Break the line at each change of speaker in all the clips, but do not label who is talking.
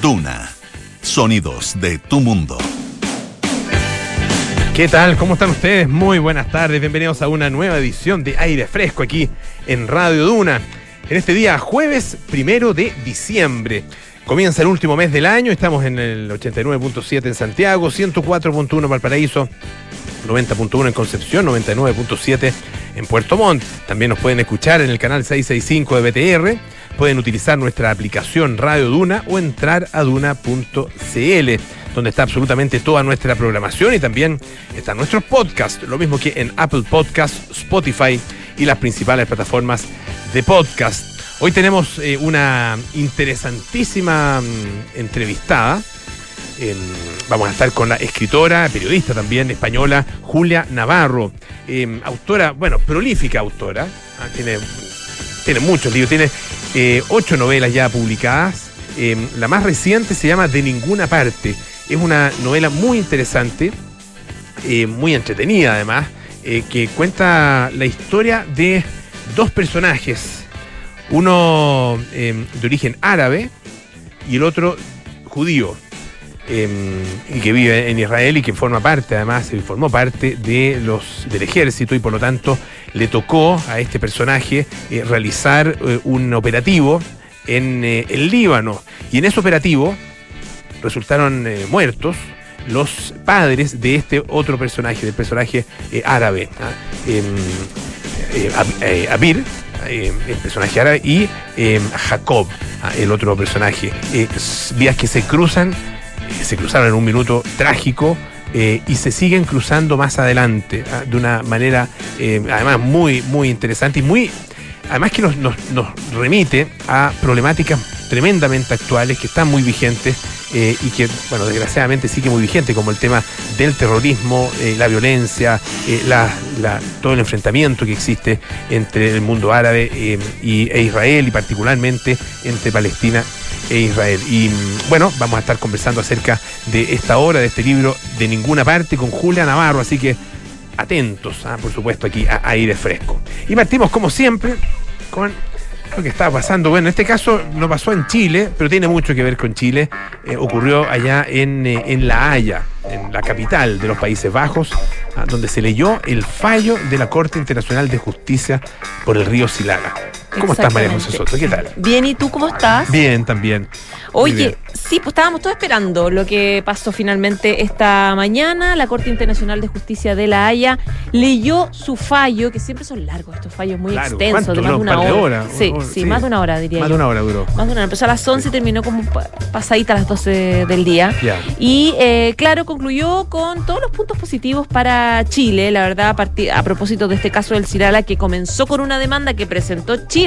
Duna. Sonidos de tu mundo.
¿Qué tal? ¿Cómo están ustedes? Muy buenas tardes. Bienvenidos a una nueva edición de Aire Fresco aquí en Radio Duna. En este día, jueves primero de diciembre. Comienza el último mes del año. Estamos en el 89.7 en Santiago, 104.1 en Valparaíso, 90.1 en Concepción, 99.7 en Puerto Montt. También nos pueden escuchar en el canal 665 de BTR. Pueden utilizar nuestra aplicación Radio Duna o entrar a duna.cl donde está absolutamente toda nuestra programación y también están nuestros podcasts, lo mismo que en Apple Podcasts, Spotify y las principales plataformas de podcast. Hoy tenemos eh, una interesantísima mm, entrevistada. Eh, vamos a estar con la escritora, periodista también española, Julia Navarro, eh, autora, bueno, prolífica autora, ah, tiene, tiene muchos libros, tiene eh, ocho novelas ya publicadas. Eh, la más reciente se llama De Ninguna Parte. Es una novela muy interesante, eh, muy entretenida además, eh, que cuenta la historia de dos personajes, uno eh, de origen árabe y el otro judío, y que vive en Israel y que forma parte, además, formó parte de los, del ejército y por lo tanto le tocó a este personaje realizar un operativo en el Líbano. Y en ese operativo resultaron eh, muertos los padres de este otro personaje, del personaje eh, árabe, ¿ah? eh, Abir, el personaje árabe, y Jacob, ¿ah? el otro personaje. vías que se cruzan, se cruzaron en un minuto trágico. y se siguen cruzando más adelante ¿ah? de una manera además muy muy interesante y muy además que nos, nos, remite a problemáticas tremendamente actuales que están muy vigentes eh, y que, bueno, desgraciadamente sigue muy vigente, como el tema del terrorismo, eh, la violencia, eh, la, todo el enfrentamiento que existe entre el mundo árabe y, e Israel y particularmente entre Palestina e Israel. Y bueno, vamos a estar conversando acerca de esta obra, de este libro, de ninguna parte, con Julia Navarro, así que atentos, ¿ah? por supuesto, aquí a aire fresco. Y partimos, como siempre, con lo que estaba pasando. Bueno, en este caso no pasó en Chile, pero tiene mucho que ver con Chile. Eh, ocurrió allá en, eh, en La Haya, en la capital de los Países Bajos, ah, donde se leyó el fallo de la Corte Internacional de Justicia por el río Silala. ¿Cómo estás, María José Soto? ¿Qué tal?
Bien, ¿y tú cómo estás?
Bien, también.
Oye, sí, pues estábamos todos esperando lo que pasó finalmente esta mañana. La Corte Internacional de Justicia de La Haya leyó su fallo, que siempre son largos estos fallos, muy extensos, de más de
¿Un
una
de
hora.
horas?
Sí, sí,
sí.
más de una hora, diría
Más
yo.
de una hora duró.
Más de una hora. Empezó a las 11 y terminó como pa- pasadita a las 12 del día.
Ya.
Y eh, claro, concluyó con todos los puntos positivos para Chile, la verdad, a, partir- a propósito de este caso del Cirala, que comenzó con una demanda que presentó Chile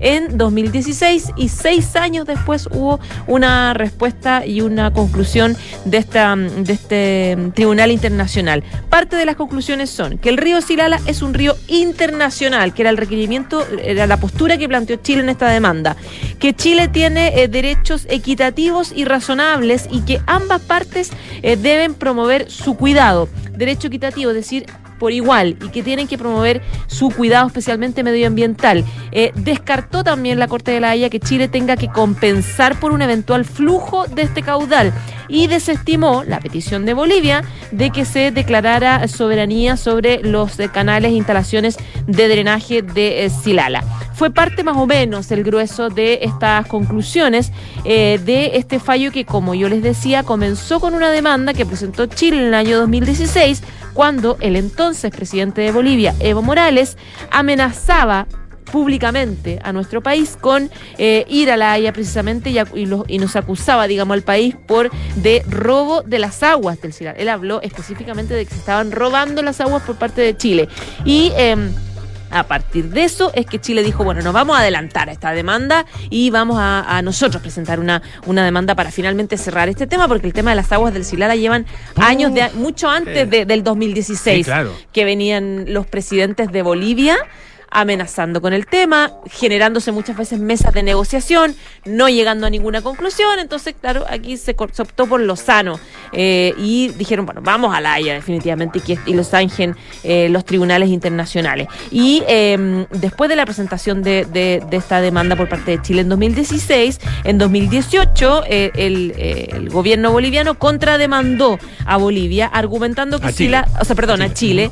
en 2016 y seis años después hubo una respuesta y una conclusión de, esta, de este tribunal internacional. Parte de las conclusiones son que el río Silala es un río internacional, que era el requerimiento, era la postura que planteó Chile en esta demanda, que Chile tiene eh, derechos equitativos y razonables y que ambas partes eh, deben promover su cuidado. Derecho equitativo, es decir, por igual y que tienen que promover su cuidado especialmente medioambiental. Eh, descartó también la Corte de la Haya que Chile tenga que compensar por un eventual flujo de este caudal y desestimó la petición de Bolivia de que se declarara soberanía sobre los eh, canales e instalaciones de drenaje de eh, Silala. Fue parte más o menos el grueso de estas conclusiones de este fallo que, como yo les decía, comenzó con una demanda que presentó Chile en el año 2016 cuando el entonces presidente de Bolivia, Evo Morales, amenazaba públicamente a nuestro país con eh, ir a la Haya precisamente y, nos acusaba, digamos, al país por de robo de las aguas del Ciral. Él habló específicamente de que se estaban robando las aguas por parte de Chile. Y em, a partir de eso es que Chile dijo, bueno, nos vamos a adelantar a esta demanda y vamos a, a nosotros presentar una, una demanda para finalmente cerrar este tema, porque el tema de las aguas del Silala llevan años, de, mucho antes de- del 2016,
Sí, claro.
que venían los presidentes de Bolivia amenazando con el tema, generándose muchas veces mesas de negociación, no llegando a ninguna conclusión. Entonces, claro, aquí se, optó por lo sano. Eh, y dijeron, bueno, vamos a la Haya definitivamente y, los zanjen eh, los tribunales internacionales. Y eh, después de la presentación de, de- de esta demanda por parte de Chile en 2016, en 2018 eh, el, eh, el gobierno boliviano contrademandó a Bolivia argumentando que si la, o sea, perdón,
A
Chile,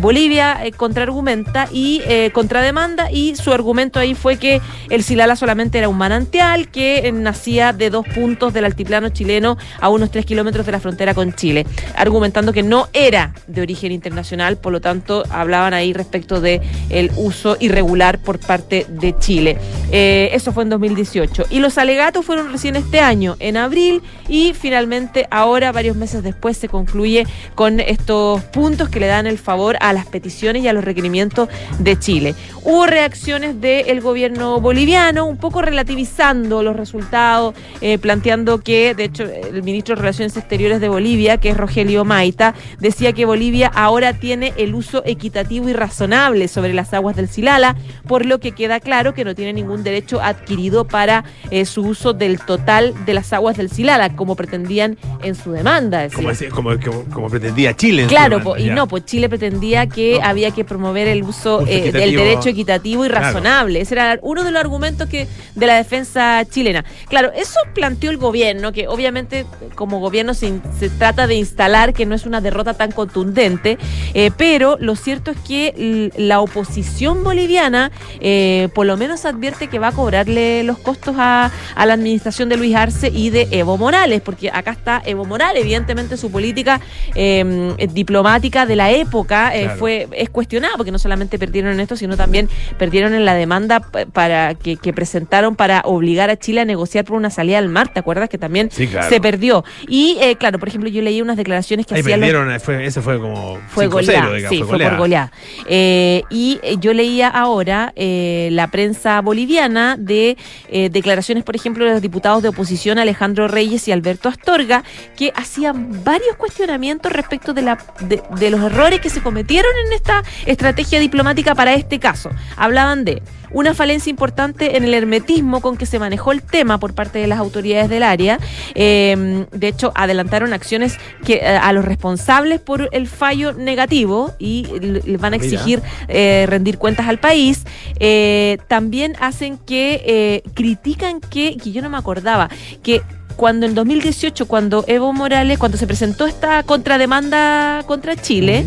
Bolivia contraargumenta y eh, contrademanda y su argumento ahí fue que el Silala solamente era un manantial que eh, nacía de dos puntos del altiplano chileno a unos tres kilómetros de la frontera con Chile, argumentando que no era de origen internacional, por lo tanto hablaban ahí respecto de el uso irregular por parte de Chile. Eh, eso fue en 2018 y los alegatos fueron recién este año, en abril y finalmente ahora varios meses después se concluye con estos puntos que le dan el favor a las peticiones y a los requerimientos de Chile. Hubo reacciones del gobierno boliviano, un poco relativizando los resultados, eh, planteando que, de hecho, el ministro de Relaciones Exteriores de Bolivia, que es Rogelio Maita, decía que Bolivia ahora tiene el uso equitativo y razonable sobre las aguas del Silala, por lo que queda claro que no tiene ningún derecho adquirido para eh, su uso del total de las aguas del Silala, como pretendían en su demanda.
Como, como, como- como pretendía Chile. en su
Claro,
demanda,
po, y no, pues Chile pretendía que
No.
había que promover el uso,
Uso
eh, del derecho equitativo y
Claro.
razonable. Ese era uno de los argumentos que de la defensa chilena. Claro, eso planteó el gobierno, que obviamente como gobierno se, trata de instalar que no es una derrota tan contundente, eh, pero lo cierto es que la oposición boliviana eh, por lo menos advierte que va a cobrarle los costos a, a la administración de Luis Arce y de Evo Morales, porque acá está Evo Morales, evidentemente su política eh, diplomática de la época eh,
Claro.
fue es cuestionada, porque no solamente perdieron en esto, sino también perdieron en la demanda para que, que presentaron para obligar a Chile a negociar por una salida al mar, ¿te acuerdas? Que también
Sí, claro.
se perdió. Y eh, claro, por ejemplo, yo leí unas declaraciones que
Ahí
hacían los
perdieron, fue, ese fue como
fue
5-0,
goleada, sí,
fue goleada.
por goleada. Eh, y eh, yo leía ahora eh, la prensa boliviana de eh, declaraciones, por ejemplo, de los diputados de oposición Alejandro Reyes y Alberto Astorga, que hacían varios cuestionamientos respecto de, la, de, de los errores que se cometieron en esta estrategia diplomática para este caso. Hablaban de una falencia importante en el hermetismo con que se manejó el tema por parte de las autoridades del área. Eh, de hecho, adelantaron acciones que eh, a los responsables por el fallo negativo y les van a exigir eh, rendir cuentas al país. Eh, también hacen que critican que, que yo no me acordaba, que cuando en 2018, cuando Evo Morales, cuando se presentó esta contrademanda contra Chile,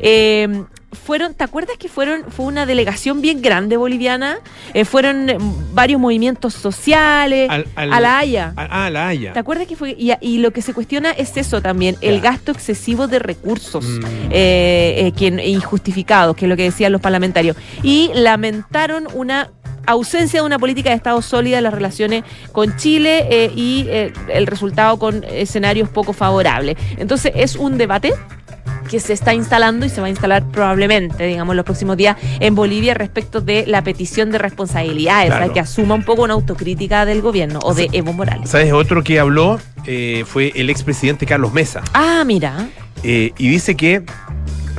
eh, fueron, ¿te acuerdas que fueron, fue una delegación bien grande boliviana? Eh, fueron eh, varios movimientos sociales
Al- al-
a la Haya.
Ah, la Haya.
¿Te acuerdas que fue? Y, y lo que se cuestiona es eso también, el gasto excesivo de recursos
Mm.
eh, eh, que, injustificados, que es lo que decían los parlamentarios. Y lamentaron una ausencia de una política de Estado sólida en las relaciones con Chile eh, y eh, el resultado con escenarios poco favorables. Entonces es un debate que se está instalando y se va a instalar probablemente, digamos, los próximos días en Bolivia respecto de la petición de responsabilidades,
Claro.
o sea, que asuma un poco una autocrítica del gobierno o de Evo Morales.
¿Sabes? Otro que habló eh, fue el expresidente Carlos Mesa.
Ah, mira.
Eh, y dice que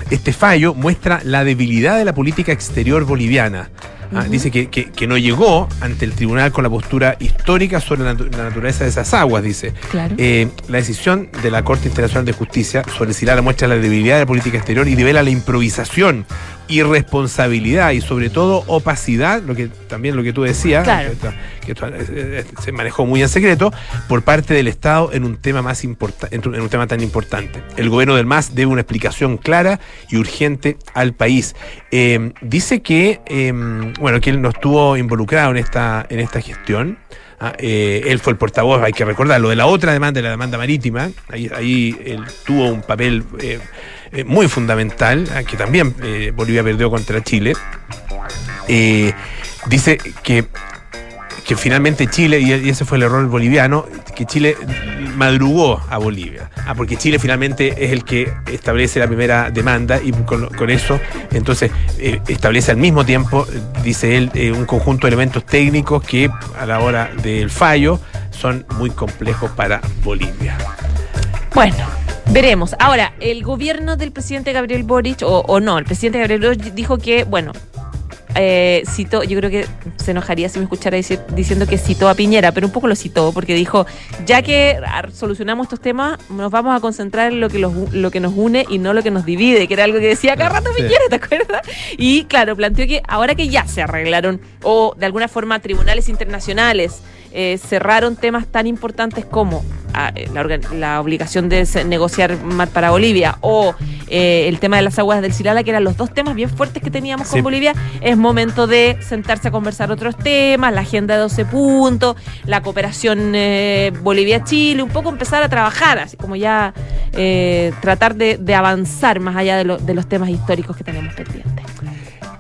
este fallo muestra la debilidad de la política exterior boliviana. Ah. Dice que, que- que no llegó ante el tribunal con la postura histórica sobre la, natu- la naturaleza de esas aguas, dice.
Claro.
Eh, la decisión de la Corte Internacional de Justicia sobre Silala muestra la debilidad de la política exterior y devela la improvisación, irresponsabilidad y sobre todo opacidad, lo que también lo que tú decías,
Claro.
que, esto- que esto, eh, eh, se manejó muy en secreto por parte del Estado en un tema más importante, en, un- tema tan importante. El gobierno del MAS debe una explicación clara y urgente al país. Eh, dice que eh, bueno que él no estuvo involucrado en esta en esta gestión. Ah, eh, él fue el portavoz, hay que recordar, lo de la otra demanda, la demanda marítima, ahí, ahí él tuvo un papel eh, eh, muy fundamental, ah, que también eh, Bolivia perdió contra Chile. Eh, dice que, que finalmente Chile, y, ese fue el error boliviano, que Chile madrugó a Bolivia. Ah, porque Chile finalmente es el que establece la primera demanda y con, eso, entonces, establece al mismo tiempo, dice él, un conjunto de elementos técnicos que a la hora del fallo son muy complejos para Bolivia.
Bueno, veremos. Ahora, el gobierno del presidente Gabriel Boric, o, o no, el presidente Gabriel Boric dijo que, bueno, eh, citó, yo creo que se enojaría si me escuchara dici- diciendo que citó a Piñera, pero un poco lo citó, porque dijo, ya que ah, solucionamos estos temas, nos vamos a concentrar en lo que, los, lo que nos une y no lo que nos divide, que era algo que decía cada rato
Sí.
Piñera, ¿te acuerdas? Y claro, planteó que ahora que ya se arreglaron, o de alguna forma tribunales internacionales, eh, cerraron temas tan importantes como ah, eh, la, la obligación de negociar mar para Bolivia o eh, el tema de las aguas del Silala, que eran los dos temas bien fuertes que teníamos
Sí.
con Bolivia, es momento de sentarse a conversar otros temas, la agenda de 12 puntos, la cooperación eh, Bolivia-Chile, un poco empezar a trabajar, así como ya eh, tratar de, de avanzar más allá de, lo- de los temas históricos que tenemos pendientes.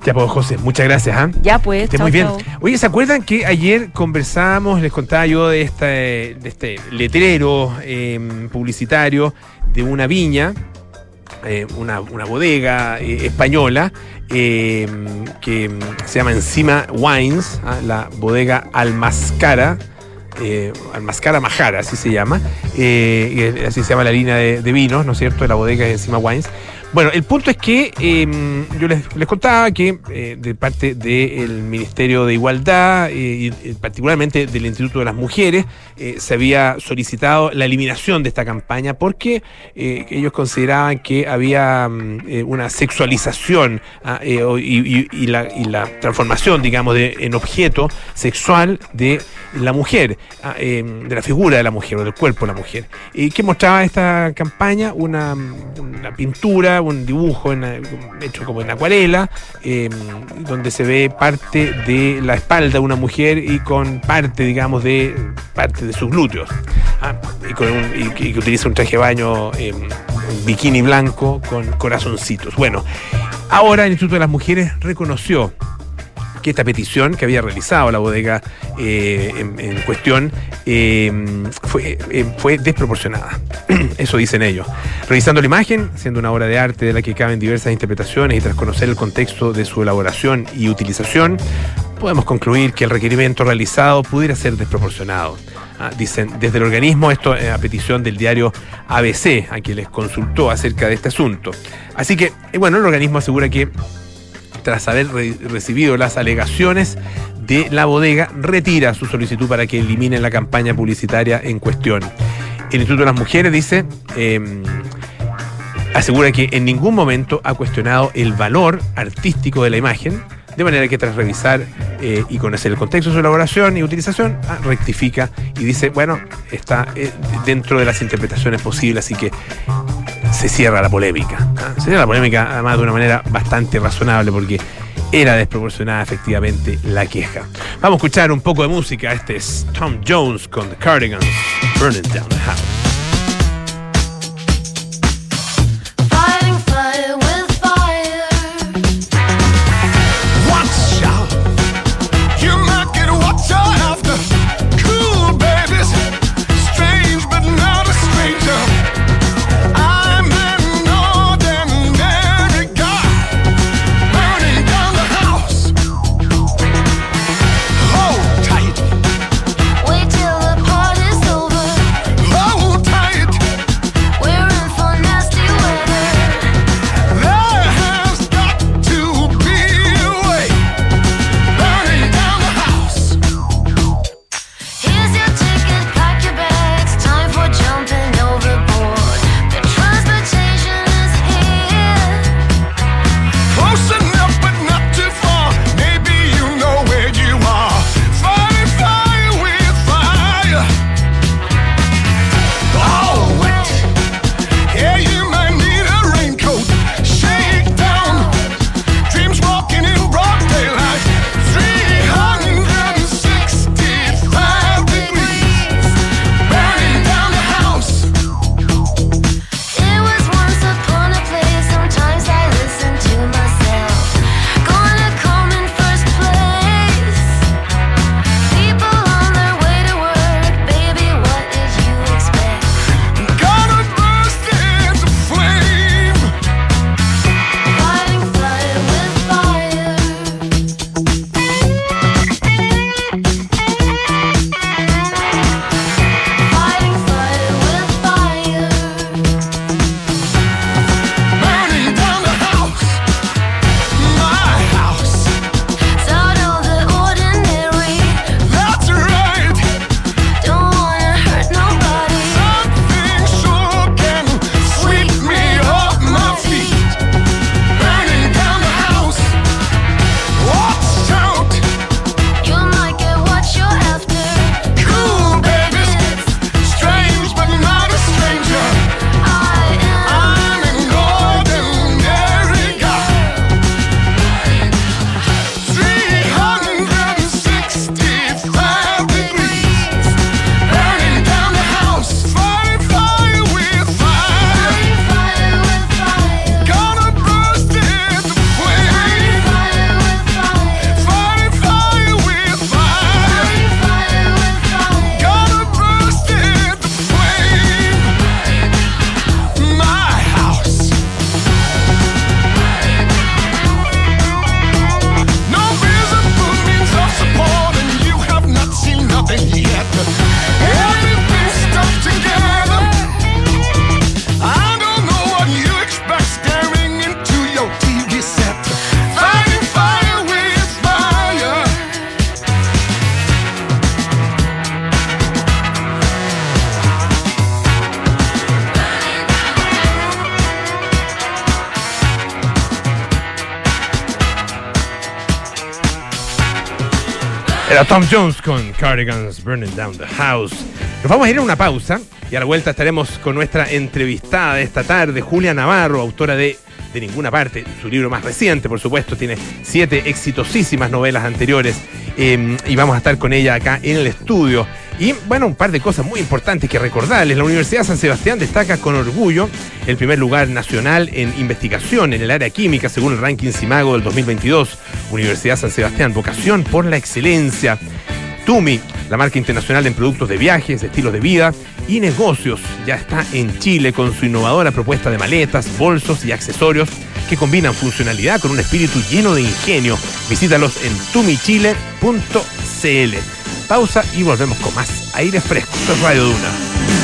Ya, pues, José, muchas gracias. ¿ah?
Ya pues,
Esté muy bien. Oye, ¿se acuerdan que ayer conversábamos, les contaba yo de, este letrero eh, publicitario de una viña, eh, una, una bodega eh, española eh, que se llama Encima Wines, ah, la bodega Almascara. Eh, Almascara Majara, así se llama, eh, así se llama la línea de, de vinos, ¿no es cierto?, de la bodega de Encima Wines. Bueno, el punto es que eh, yo les, les contaba que eh, de parte del Ministerio de Igualdad eh, y eh, particularmente del Instituto de las Mujeres se había solicitado la eliminación de esta campaña porque ellos consideraban que había mm, una sexualización ah, y, la, transformación, digamos, de, en objeto sexual de la mujer, ah, eh, de la figura de la mujer o del cuerpo de la mujer. ¿Y qué mostraba esta campaña? Una, una pintura, un dibujo eh, hecho como en acuarela, eh, donde se ve parte de la espalda de una mujer y con parte, digamos, de parte de sus glúteos. Ah, y, con utiliza un traje de baño, eh, bikini blanco con corazoncitos. Bueno, ahora el Instituto de las Mujeres reconoció que esta petición que había realizado la bodega eh, en, cuestión eh, fue, eh, fue desproporcionada. Eso dicen ellos. Revisando la imagen, siendo una obra de arte de la que caben diversas interpretaciones y tras conocer el contexto de su elaboración y utilización, podemos concluir que el requerimiento realizado pudiera ser desproporcionado. Ah, dicen desde el organismo, esto a petición del diario ABC, a quien les consultó acerca de este asunto. Así que, bueno, el organismo asegura que tras haber re- recibido las alegaciones de la bodega, retira su solicitud para que eliminen la campaña publicitaria en cuestión. El Instituto de las Mujeres dice, eh, asegura que en ningún momento ha cuestionado el valor artístico de la imagen, de manera que tras revisar eh, y conocer el contexto de su elaboración y utilización, ah, rectifica y dice, bueno, está eh, dentro de las interpretaciones posibles, así que se cierra la polémica. ¿ah? Se cierra la polémica además de una manera bastante razonable porque era desproporcionada efectivamente la queja. Vamos a escuchar un poco de música. Este es Tom Jones con The Cardigans, Burning Down the House. Tom Jones con Cardigans Burning Down the House. Nos vamos a ir a una pausa y a la vuelta estaremos con nuestra entrevistada de esta tarde, Julia Navarro, autora de De Ninguna Parte, su libro más reciente, por supuesto, tiene siete exitosísimas novelas anteriores eh, y vamos a estar con ella acá en el estudio. Y bueno, un par de cosas muy importantes que recordarles. La Universidad San Sebastián destaca con orgullo el primer lugar nacional en investigación en el área química según el ranking CIMAGO del 2022. Universidad San Sebastián, vocación por la excelencia. Tumi, la marca internacional en productos de viajes, estilos de vida y negocios, ya está en Chile con su innovadora propuesta de maletas, bolsos y accesorios que combinan funcionalidad con un espíritu lleno de ingenio. Visítalos en tumichile.cl. Pausa y volvemos con más aire fresco. Esto es Radio Duna.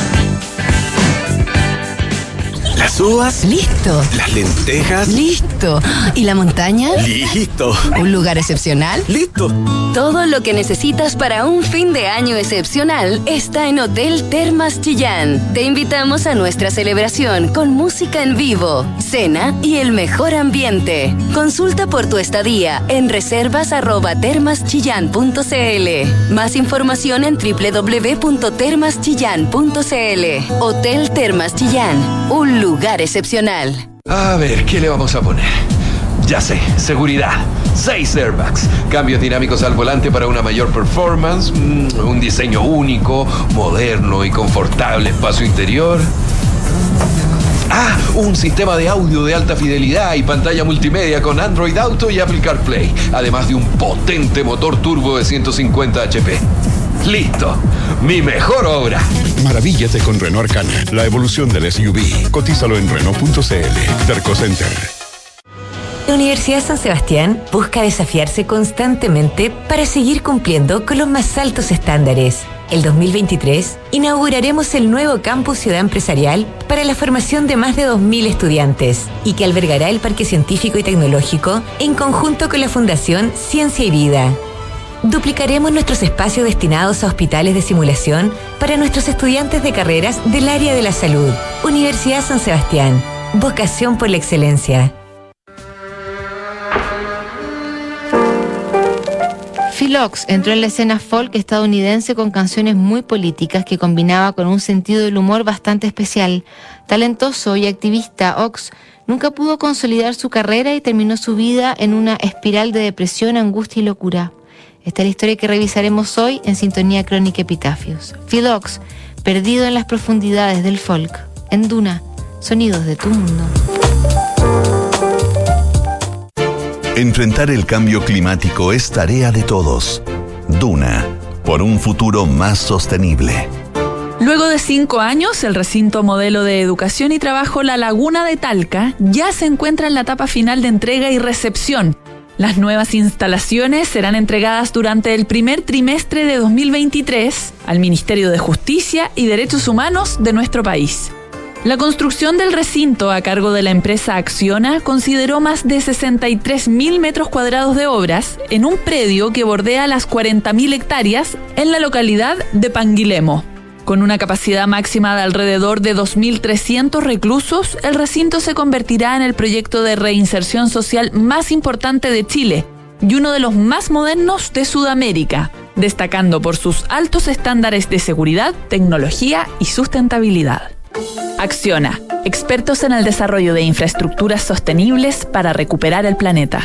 Las uvas,
Listo,
las lentejas,
listo. ¿Y la montaña?
listo,
¿Un lugar excepcional?
listo.
Todo lo que necesitas para un fin de año excepcional está en Hotel Termas Chillán. Te invitamos a nuestra celebración con música en vivo, cena y el mejor ambiente. Consulta por tu estadía en reservas@termaschillán.cl. Más información en www.termaschillán.cl. Hotel Termas Chillán, un lugar excepcional.
A ver, ¿qué le vamos a poner? Ya sé, seguridad. Seis airbags. Cambios dinámicos al volante para una mayor performance. mm, un diseño único, moderno y confortable espacio interior. Ah, un sistema de audio de alta fidelidad y pantalla multimedia con Android Auto y Apple CarPlay, además de un potente motor turbo de 150 HP. Listo, mi mejor obra.
Maravíllate con Renault Arcana, la evolución del SUV. Cotízalo en Renault.cl. Terco Center.
La Universidad San Sebastián busca desafiarse constantemente para seguir cumpliendo con los más altos estándares. El 2023 inauguraremos el nuevo campus Ciudad Empresarial para la formación de más de 2.000 estudiantes y que albergará el Parque Científico y Tecnológico en conjunto con la Fundación Ciencia y Vida. Duplicaremos nuestros espacios destinados a hospitales de simulación para nuestros estudiantes de carreras del área de la salud. Universidad San Sebastián. Vocación por la excelencia.
Philox entró en la escena folk estadounidense con canciones muy políticas que combinaba con un sentido del humor bastante especial. Talentoso y activista, Ox nunca pudo consolidar su carrera y terminó su vida en una espiral de depresión, angustia y locura. Esta es la historia que revisaremos hoy en Sintonía Crónica Epitafios. Philox, perdido en las profundidades del folk, en Duna, sonidos de tu mundo.
Enfrentar el cambio climático es tarea de todos. Duna, por un futuro más sostenible.
Luego de cinco años, el recinto modelo de educación y trabajo La Laguna de Talca ya se encuentra en la etapa final de entrega y recepción. Las nuevas instalaciones serán entregadas durante el primer trimestre de 2023 al Ministerio de Justicia y Derechos Humanos de nuestro país. La construcción del recinto a cargo de la empresa Acciona consideró más de 63 mil metros cuadrados de obras en un predio que bordea las 40 mil hectáreas en la localidad de Panguilemo. Con una capacidad máxima de alrededor de 2.300 reclusos, el recinto se convertirá en el proyecto de reinserción social más importante de Chile y uno de los más modernos de Sudamérica, destacando por sus altos estándares de seguridad, tecnología y sustentabilidad. Acciona, expertos en el desarrollo de infraestructuras sostenibles para recuperar el planeta.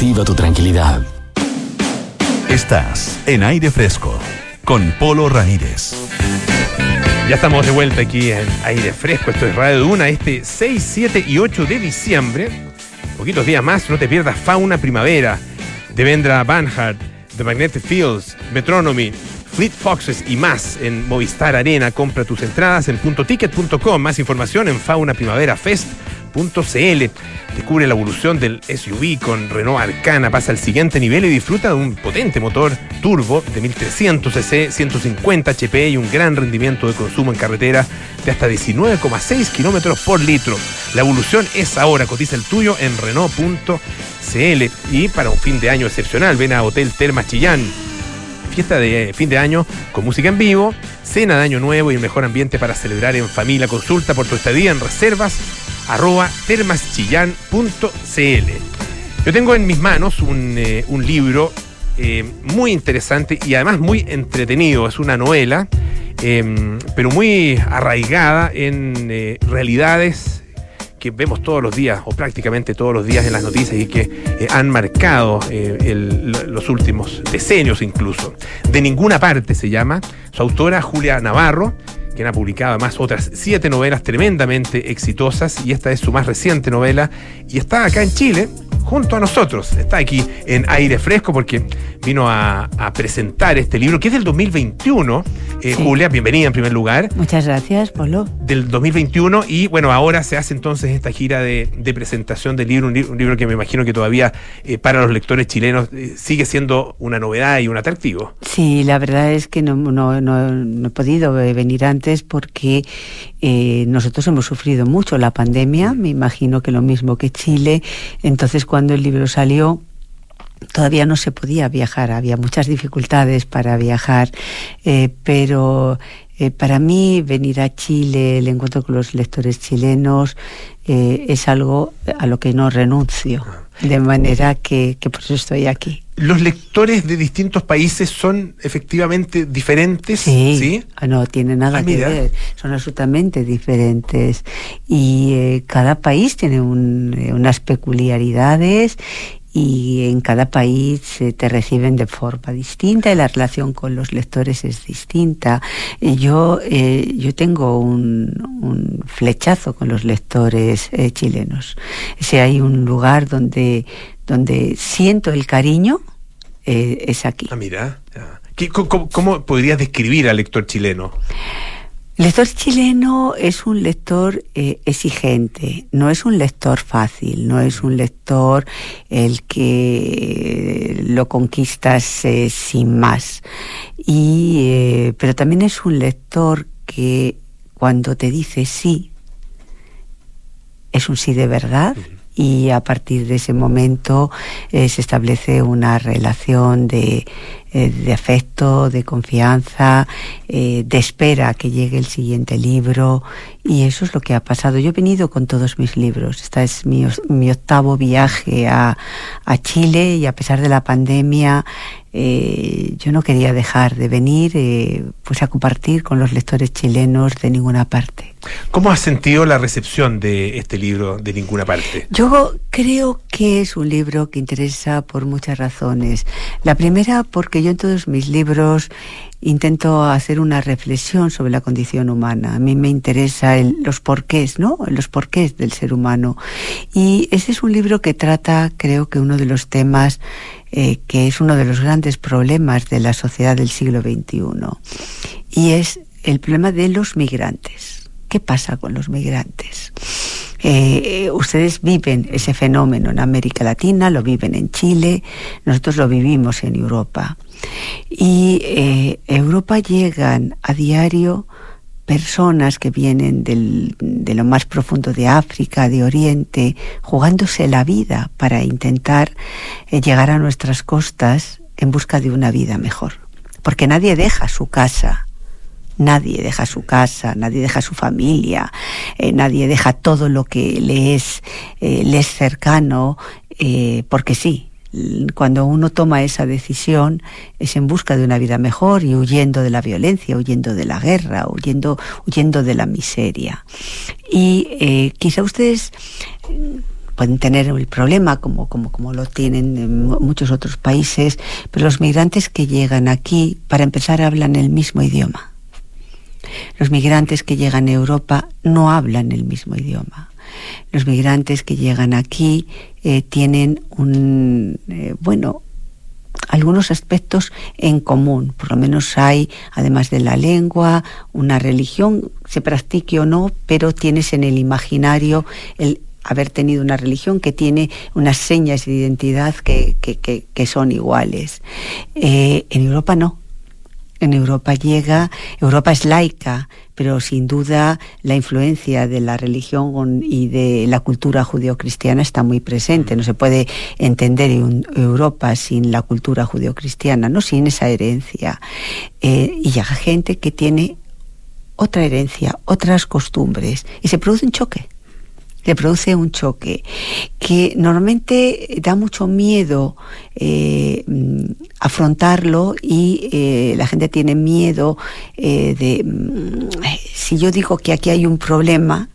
tu tranquilidad.
Estás en aire fresco con Polo Ramírez.
Ya estamos de vuelta aquí en aire fresco. Esto es Radio Duna, este 6, 7 y 8 de diciembre. Poquitos días más, no te pierdas Fauna Primavera, Devendra Banhart, The Magnetic Fields, Metronomy, Fleet Foxes y más en Movistar Arena. Compra tus entradas en puntoticket.com. Más información en faunaprimaverafest.cl. Descubre la evolución del SUV con Renault Arcana, pasa al siguiente nivel y disfruta de un potente motor turbo de 1300 cc, 150 HP y un gran rendimiento de consumo en carretera de hasta 19,6 kilómetros por litro. La evolución es ahora, cotiza el tuyo en Renault.cl y para un fin de año excepcional, ven a Hotel Termas Chillán fiesta de fin de año con música en vivo, cena de año nuevo y el mejor ambiente para celebrar en familia. Consulta por tu estadía en reservas arroba termaschillán.cl. Yo tengo en mis manos un, eh, un libro eh, muy interesante y además muy entretenido. Es una novela, eh, pero muy arraigada en eh, realidades que vemos todos los días, o prácticamente todos los días en las noticias y que han marcado los últimos decenios incluso. De ninguna parte se llama. Su autora, Julia Navarro, quien ha publicado además otras siete novelas tremendamente exitosas, y esta es su más reciente novela, y está acá en Chile. Junto a nosotros, está aquí en aire fresco porque vino a, a presentar este libro que es del 2021. Eh,
Sí.
Julia, bienvenida en primer lugar
Muchas gracias, Polo.
del 2021 y bueno, ahora se hace entonces esta gira de, de presentación del libro, un, li- un libro que me imagino que todavía eh, para los lectores chilenos eh, sigue siendo una novedad y un atractivo.
Sí, la verdad es que no, no, no, no he podido venir antes porque eh, nosotros hemos sufrido mucho la pandemia, me imagino que lo mismo que Chile. Entonces, cuando el libro salió, todavía no se podía viajar, había muchas dificultades para viajar, eh, pero eh, para mí venir a Chile, el encuentro con los lectores chilenos, es algo a lo que no renuncio, de manera que, que por eso estoy aquí.
¿Los lectores de distintos países son efectivamente diferentes?
Sí, ah, no tiene nada
Ah,
que
mira.
ver, son absolutamente diferentes y eh, cada país tiene un, eh, unas peculiaridades y en cada país eh, te reciben de forma distinta y la relación con los lectores es distinta. Eh, Yo, eh, yo tengo un, un flechazo con los lectores eh, chilenos. Si hay un lugar donde, donde siento el cariño, eh, es aquí.
Ah, mira. ya. ¿Qué- co- co- ¿Cómo, podrías describir al lector chileno?
Lector chileno es un lector eh, exigente, no es un lector fácil, no es un lector el que lo conquistas eh, sin más. Eh, pero también es un lector que cuando te dice sí, es un sí de verdad y a partir de ese momento se establece una relación de, eh, de afecto, de confianza, eh, de espera a que llegue el siguiente libro y eso es lo que ha pasado. Yo he venido con todos mis libros. Este es mi, mi octavo viaje a, a Chile y a pesar de la pandemia eh, yo no quería dejar de venir eh, pues a compartir con los lectores chilenos de ninguna parte.
¿Cómo has sentido la recepción de este libro de ninguna parte?
Yo creo que es un libro que interesa por muchas razones. La primera, porque yo en todos mis libros intento hacer una reflexión sobre la condición humana. A mí me interesa los porqués, ¿no? Los porqués del ser humano. Y ese es un libro que trata, creo que uno de los temas eh, que es uno de los grandes problemas de la sociedad del siglo XXI. Y es el problema de los migrantes. ¿Qué pasa con los migrantes? Eh, ustedes viven ese fenómeno en América Latina, lo viven en Chile, nosotros lo vivimos en Europa. Y eh, Europa llegan a diario personas que vienen del- de lo más profundo de África, de Oriente, jugándose la vida para intentar eh, llegar a nuestras costas en busca de una vida mejor. Porque nadie deja su casa, Nadie deja su casa, nadie deja su familia, eh, nadie deja todo lo que le es, le es cercano, porque sí. Cuando uno toma esa decisión es en busca de una vida mejor y huyendo de la violencia, huyendo de la guerra, huyendo, huyendo de la miseria. Y eh, quizá ustedes eh, pueden tener el problema como, como, como lo tienen en mu- muchos otros países, pero los migrantes que llegan aquí, para empezar, hablan el mismo idioma. Los migrantes que llegan a Europa no hablan el mismo idioma. Los migrantes que llegan aquí eh, tienen un, eh, bueno, algunos aspectos en común. Por lo menos hay, además de la lengua, una religión, se practique o no, pero tienes en el imaginario el haber tenido una religión que tiene unas señas de identidad que, que- que- que son iguales. Eh, en Europa no. En Europa llega, Europa es laica, pero sin duda la influencia de la religión y de la cultura judeocristiana está muy presente. No se puede entender Europa sin la cultura judeocristiana, no sin esa herencia. Eh, y llega gente que tiene otra herencia, otras costumbres, y se produce un choque. Se produce un choque que normalmente da mucho miedo eh, mm, afrontarlo y eh, la gente tiene miedo eh, de mm, si yo digo que aquí hay un problema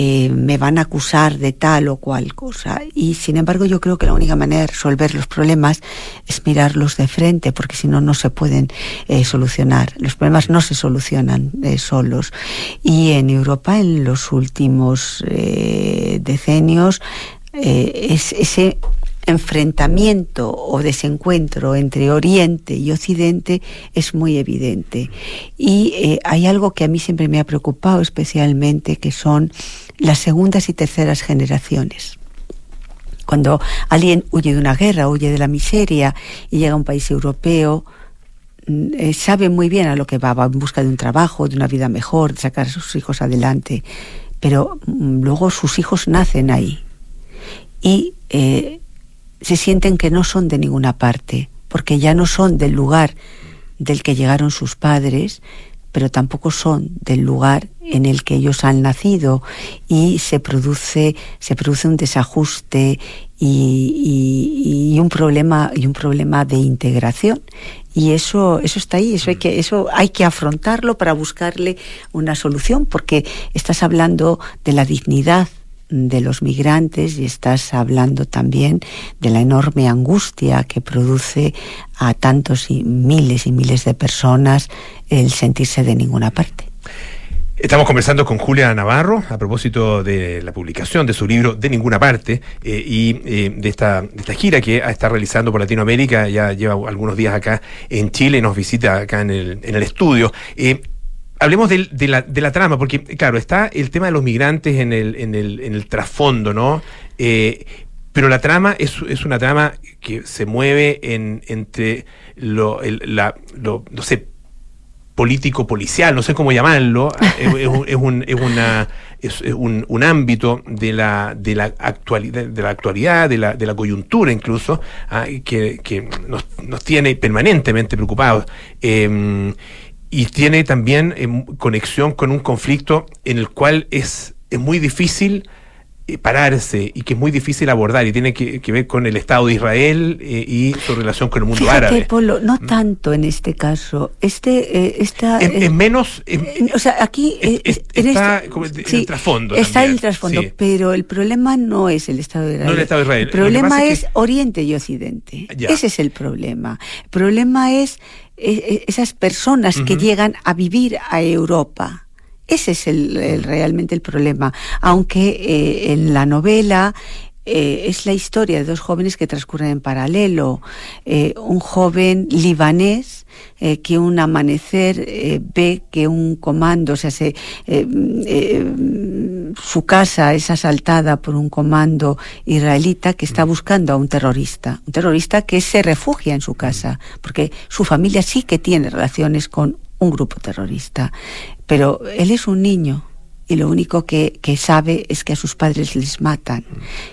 eh, me van a acusar de tal o cual cosa. Y sin embargo yo creo que la única manera de resolver los problemas es mirarlos de frente, porque si no, no se pueden eh, solucionar. Los problemas no se solucionan eh, solos. Y en Europa en los últimos decenios es ese enfrentamiento o desencuentro entre Oriente y Occidente es muy evidente. Y eh, hay algo que a mí siempre me ha preocupado especialmente, que son las segundas y terceras generaciones. Cuando alguien huye de una guerra, huye de la miseria y llega a un país europeo, mm, eh, sabe muy bien a lo que va, va en busca de un trabajo, de una vida mejor, de sacar a sus hijos adelante. Pero mm, luego sus hijos nacen ahí y eh, se sienten que no son de ninguna parte, porque ya no son del lugar del que llegaron sus padres, pero tampoco son del lugar en el que ellos han nacido y se produce se produce un desajuste y, un problema y un problema de integración. Y eso eso está ahí eso hay que eso hay que afrontarlo para buscarle una solución porque estás hablando de la dignidad de los migrantes y estás hablando también de la enorme angustia que produce a tantos y miles y miles de personas el sentirse de ninguna parte.
Estamos conversando con Julia Navarro a propósito de la publicación de su libro De Ninguna Parte eh, y eh, de, esta, gira que está realizando por Latinoamérica. Ya lleva algunos días acá en Chile nos visita acá en el, en el estudio. Eh, hablemos del- de, la, de la trama, porque, claro, está el tema de los migrantes en el, en el, en el trasfondo, ¿no? Eh, pero la trama es, es una trama que se mueve en, entre lo, el- la, lo, no sé, político policial, no sé cómo llamarlo, es, es un, es un- es una es, es un, un ámbito de la de la actualidad de la actualidad, de la, de la coyuntura incluso, ah, que, que nos, nos tiene permanentemente preocupados. Eh, y tiene también eh, conexión con un conflicto en el cual es, es muy difícil eh, pararse y que es muy difícil abordar y tiene que, que ver con el Estado de Israel eh, y su relación con el mundo
Fíjate,
árabe.
Polo, no tanto en este caso. Este, eh, esta,
Es,
eh,
es menos,
o sea, aquí
es- está
este-
como en el
sí,
trasfondo
Está
también,
el trasfondo,
sí.
pero el problema no es el Estado de Israel.
No el Estado de Israel.
El problema es,
es que-
Oriente y Occidente.
Ya.
Ese es el problema. El problema es eh, eh, esas personas que llegan a vivir a Europa. Ese es el, el- realmente el problema. Aunque eh, en la novela eh, es la historia de dos jóvenes que transcurren en paralelo. Eh, un joven libanés eh, que un amanecer ve que un comando, o sea, se, su casa es asaltada por un comando israelita que está buscando a un terrorista, un terrorista que se refugia en su casa, porque su familia sí que tiene relaciones con un grupo terrorista, pero él es un niño y lo único que, que sabe es que a sus padres les matan,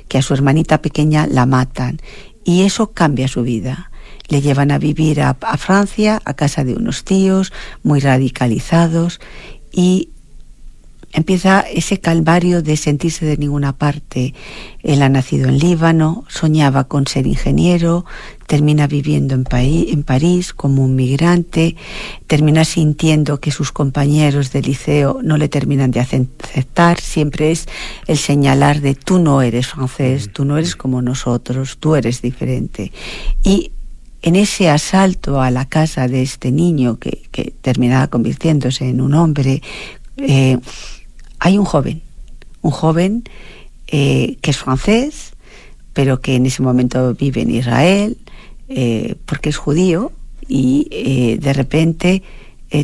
que a su hermanita pequeña la matan y eso cambia su vida. Le llevan a vivir a, a Francia, a casa de unos tíos muy radicalizados y empieza ese calvario de sentirse de ninguna parte. Él ha nacido en Líbano, soñaba con ser ingeniero, termina viviendo en, Paí- en París como un migrante, termina sintiendo que sus compañeros de liceo no le terminan de ace- aceptar, siempre es el señalar de tú no eres francés, tú no eres como nosotros, tú eres diferente. Y en ese asalto a la casa de este niño que, que terminaba convirtiéndose en un hombre, eh, hay un joven, un joven eh, que es francés, pero que en ese momento vive en Israel, eh, porque es judío, y eh, de repente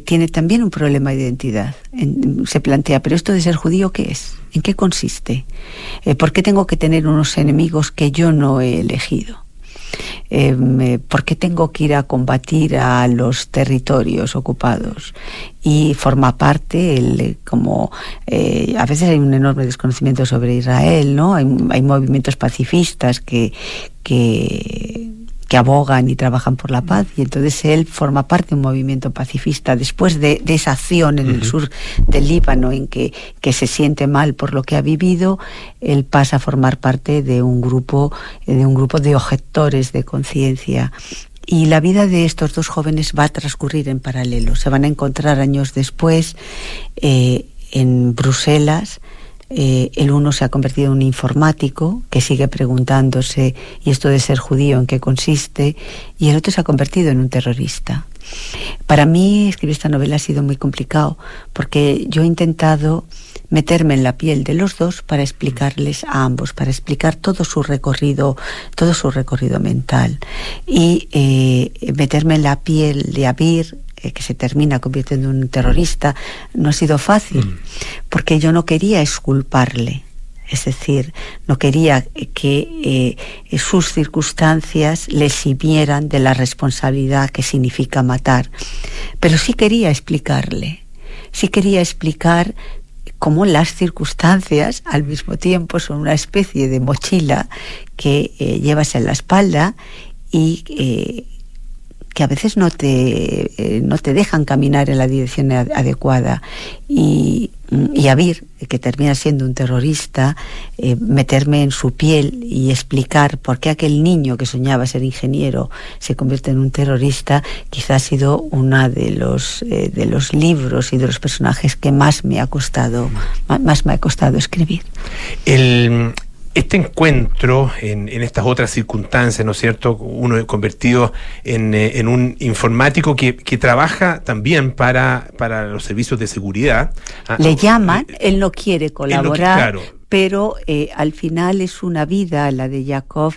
tiene también un problema de identidad. En- se plantea, pero esto de ser judío, ¿qué es? ¿En qué consiste? ¿Por qué tengo que tener unos enemigos que yo no he elegido? Eh, me- ¿Por qué tengo que ir a combatir a los territorios ocupados? Y forma parte, el, eh, como eh, a veces hay un enorme desconocimiento sobre Israel, ¿no? Hay, hay movimientos pacifistas que, que, que abogan y trabajan por la paz, y entonces él forma parte de un movimiento pacifista después de, de esa acción en el sur del Líbano en que, que se siente mal por lo que ha vivido, él pasa a formar parte de un grupo, eh, de un grupo de objetores de conciencia. Y la vida de estos dos jóvenes va a transcurrir en paralelo. Se van a encontrar años después eh, en Bruselas. Eh, el uno se ha convertido en un informático que sigue preguntándose, ¿y esto de ser judío en qué consiste? Y el otro se ha convertido en un terrorista. Para mí escribir esta novela ha sido muy complicado porque yo he intentado meterme en la piel de los dos para explicarles a ambos, para explicar todo su recorrido, todo su recorrido mental y eh, meterme en la piel de Abir que se termina convirtiendo en un terrorista no ha sido fácil porque yo no quería exculparle es decir, no quería que eh, sus circunstancias le eximieran de la responsabilidad que significa matar. Pero sí quería explicarle, sí quería explicar cómo las circunstancias al mismo tiempo son una especie de mochila que eh, llevas en la espalda y eh, que a veces no te, eh, no te dejan caminar en la dirección a- adecuada. Y, y Abir, que termina siendo un terrorista, eh, meterme en su piel y explicar por qué aquel niño que soñaba ser ingeniero se convierte en un terrorista, quizá ha sido uno de los, eh, de los libros y de los personajes que más me ha costado, más me ha costado escribir.
El, este encuentro en, en estas otras circunstancias, ¿no es cierto? Uno convertido en, eh, en un informático que, que trabaja también para, para los servicios de seguridad. Ah,
Le llaman, él no quiere colaborar,
claro.
Pero eh, al final es una vida, la de Yakov,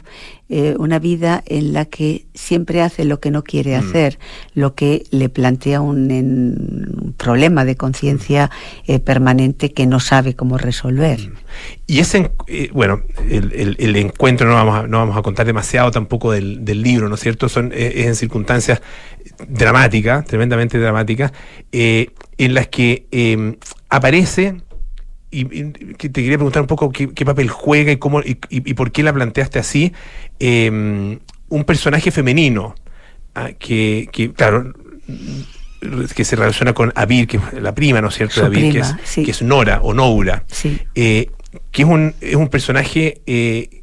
eh, una vida en la que siempre hace lo que no quiere
Mm.
hacer, lo que le plantea un, en- un problema de conciencia eh, permanente que no sabe cómo resolver.
Y ese, eh, bueno, el, el- el encuentro no vamos, a, no vamos a contar demasiado tampoco del, del libro, ¿no es cierto? Son es en circunstancias dramáticas, tremendamente dramáticas, en las que eh, aparece, y, y te quería preguntar un poco qué, qué papel juega y cómo y, por qué la planteaste así, eh, un personaje femenino, ah, que, que, claro, que se relaciona con Abir, que es la prima, ¿no es cierto? Abir, que, es,
sí.
que es Nora o Noura
Sí.
eh, que es un, es un personaje eh,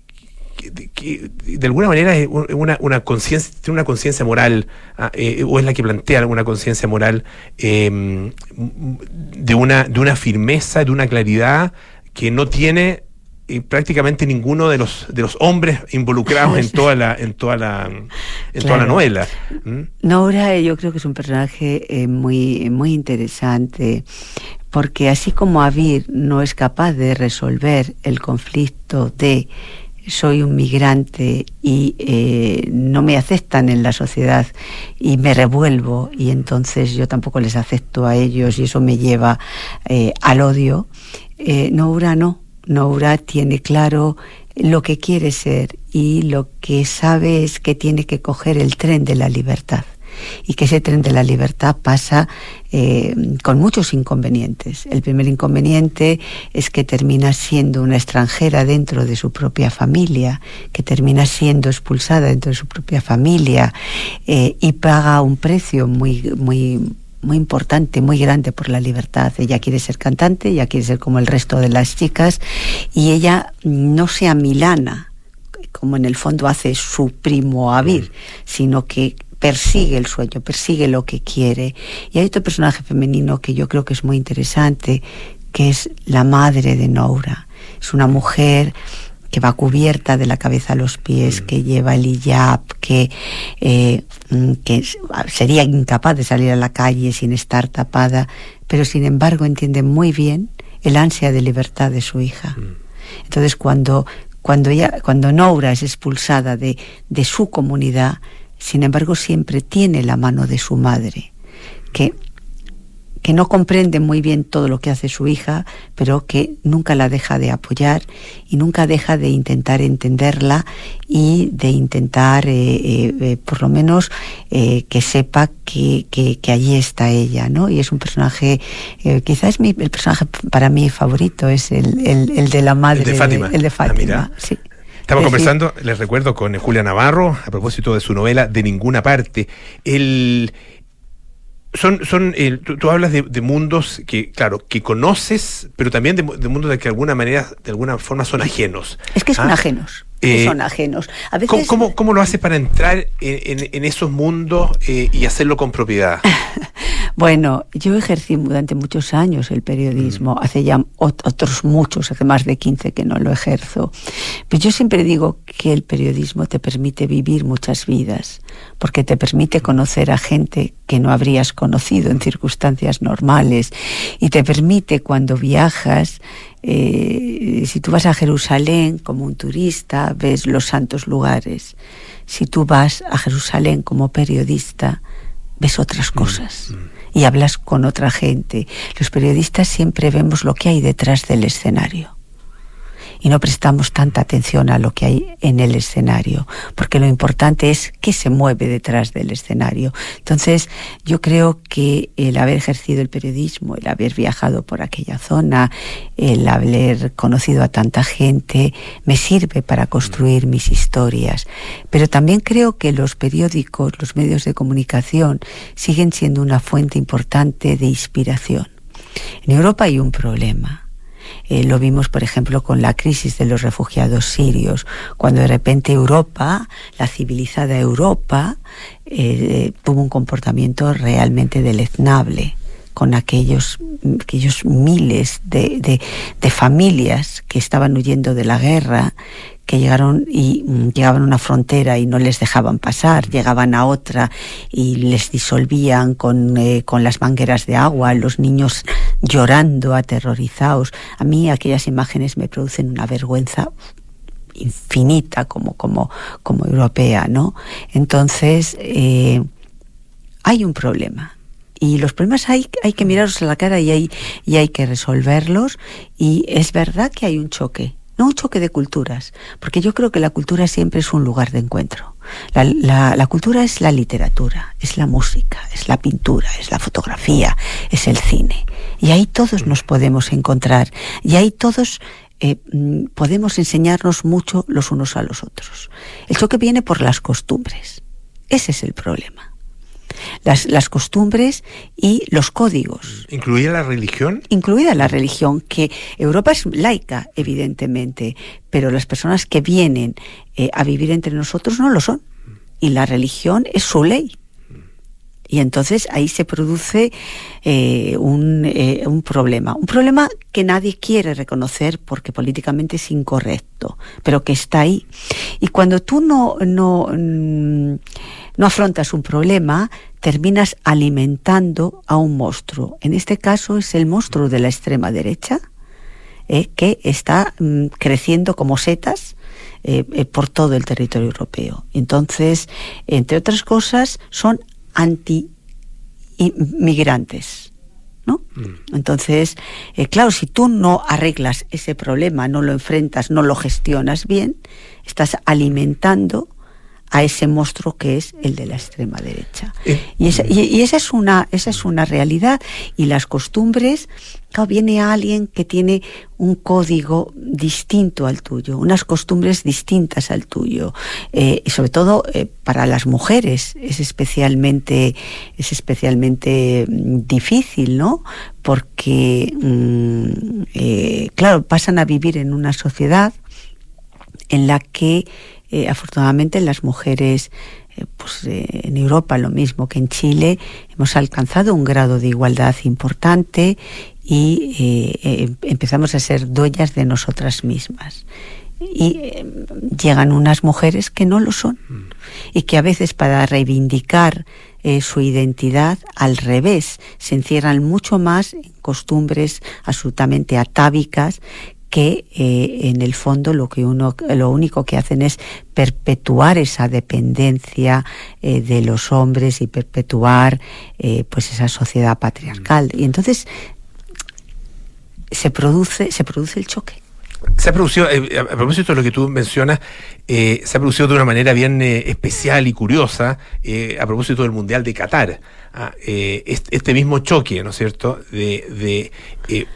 que, que de alguna manera es un- una, una conciencia, tiene una conciencia moral, ah, eh, o es la que plantea alguna conciencia moral eh, m- de, una, de una firmeza, de una claridad que no tiene eh, prácticamente ninguno de los de los hombres involucrados en toda la en toda la en toda la novela ¿Mm?
Nora yo creo que es un personaje eh, muy, muy interesante porque así como Avir no es capaz de resolver el conflicto de soy un migrante y eh, no me aceptan en la sociedad y me revuelvo y entonces yo tampoco les acepto a ellos y eso me lleva eh, al odio, eh, Noura no. Noura tiene claro lo que quiere ser y lo que sabe es que tiene que coger el tren de la libertad y que ese tren de la libertad pasa eh, con muchos inconvenientes. El primer inconveniente es que termina siendo una extranjera dentro de su propia familia, que termina siendo expulsada dentro de su propia familia eh, y paga un precio muy, muy, muy importante, muy grande por la libertad. Ella quiere ser cantante, ella quiere ser como el resto de las chicas y ella no se amilana como en el fondo hace su primo Avir, sino que persigue el sueño, persigue lo que quiere. Y hay otro personaje femenino que yo creo que es muy interesante, que es la madre de Noura. Es una mujer que va cubierta de la cabeza a los pies, que lleva el hijab, que, eh, mm, que sería incapaz de salir a la calle sin estar tapada, pero sin embargo entiende muy bien el ansia de libertad de su hija. Entonces cuando, cuando ella, cuando Noura es expulsada de, de su comunidad, sin embargo siempre tiene la mano de su madre, que que no comprende muy bien todo lo que hace su hija, pero que nunca la deja de apoyar y nunca deja de intentar entenderla y de intentar, eh, eh, eh, por lo menos, eh, que sepa que, que, que allí está ella, ¿no? Y es un personaje, eh, quizás mi, el personaje para mí favorito es el, el, el de la madre.
El de Fátima.
el de
Ah,
Fátima,
mira.
sí.
Estamos conversando, les recuerdo, con Julia Navarro a propósito de su novela De ninguna parte. El, son, son eh, tú, tú hablas de, de mundos que, claro, que conoces, pero también de mundos de que de alguna manera, de alguna forma son ajenos.
Es que son
¿Ah?
ajenos. Que
Eh,
son ajenos. A veces,
¿Cómo, cómo, cómo lo haces para entrar en, en- en esos mundos eh, y hacerlo con propiedad?
Bueno, yo ejercí durante muchos años el periodismo, hace ya ot- otros muchos, hace más de 15 que no lo ejerzo. Pero yo siempre digo que el periodismo te permite vivir muchas vidas, porque te permite conocer a gente que no habrías conocido en circunstancias normales y te permite cuando viajas, eh, si tú vas a Jerusalén como un turista, ves los santos lugares. Si tú vas a Jerusalén como periodista, ves otras cosas y hablas con otra gente. Los periodistas siempre vemos lo que hay detrás del escenario y no prestamos tanta atención a lo que hay en el escenario, porque lo importante es qué se mueve detrás del escenario. Entonces, yo creo que el haber ejercido el periodismo, el haber viajado por aquella zona, el haber conocido a tanta gente, me sirve para construir mis historias. Pero también creo que los periódicos, los medios de comunicación, siguen siendo una fuente importante de inspiración. En Europa hay un problema. Eh, lo vimos, por ejemplo, con la crisis de los refugiados sirios, cuando de repente Europa, la civilizada Europa, eh, tuvo un comportamiento realmente deleznable con aquellos, aquellos miles de, familias que estaban huyendo de la guerra, que llegaron y mm, llegaban a una frontera y no les dejaban pasar, llegaban a otra y les disolvían con, eh, con las mangueras de agua, los niños llorando, aterrorizados. A mí aquellas imágenes me producen una vergüenza infinita como, como, como europea, ¿no? Entonces, eh, hay un problema. Y los problemas hay, hay que mirarlos a la cara y hay, y hay que resolverlos. Y es verdad que hay un choque, no un choque de culturas, porque yo creo que la cultura siempre es un lugar de encuentro. La, cultura es la literatura, es la música, es la pintura, es la fotografía, es el cine. Y ahí todos nos podemos encontrar. Y ahí todos eh, mm, podemos enseñarnos mucho los unos a los otros. El choque viene por las costumbres. Ese es el problema. Las, las costumbres y los códigos
¿Incluía la religión?
incluida la religión, que Europa es laica, evidentemente, pero las personas que vienen eh, a vivir entre nosotros no lo son. Y la religión es su ley. Y entonces ahí se produce eh, un, eh, un problema. Un problema que nadie quiere reconocer porque políticamente es incorrecto, pero que está ahí. Y cuando tú no, no, mm, no afrontas un problema, terminas alimentando a un monstruo. En este caso es el monstruo de la extrema derecha, eh, que está mm, creciendo como setas eh, eh, por todo el territorio europeo. Entonces, entre otras cosas, son anti-migrantes. ¿no? Entonces, eh, claro, si tú no arreglas ese problema, no lo enfrentas, no lo gestionas bien, estás alimentando a ese monstruo que es el de la extrema derecha. Y esa, y- y esa es una, esa es una realidad. Y las costumbres, claro, viene alguien que tiene un código distinto al tuyo, unas costumbres distintas al tuyo. Eh, y sobre todo eh, para las mujeres es especialmente, es especialmente mm, difícil, ¿no? Porque, mm, eh, claro, pasan a vivir en una sociedad en la que eh, afortunadamente las mujeres eh, pues eh, en Europa lo mismo que en Chile hemos alcanzado un grado de igualdad importante y eh, eh, empezamos a ser dueñas de nosotras mismas. Y eh, llegan unas mujeres que no lo son y que a veces para reivindicar eh, su identidad al revés se encierran mucho más en costumbres absolutamente atávicas que eh, en el fondo lo que uno lo único que hacen es perpetuar esa dependencia eh, de los hombres y perpetuar eh, pues esa sociedad patriarcal y entonces se produce se produce el choque
Se ha producido, eh, a propósito de lo que tú mencionas, eh, se ha producido de una manera bien eh, especial y curiosa a propósito del Mundial de Qatar. Ah, este, mismo choque, ¿no es cierto?, de, de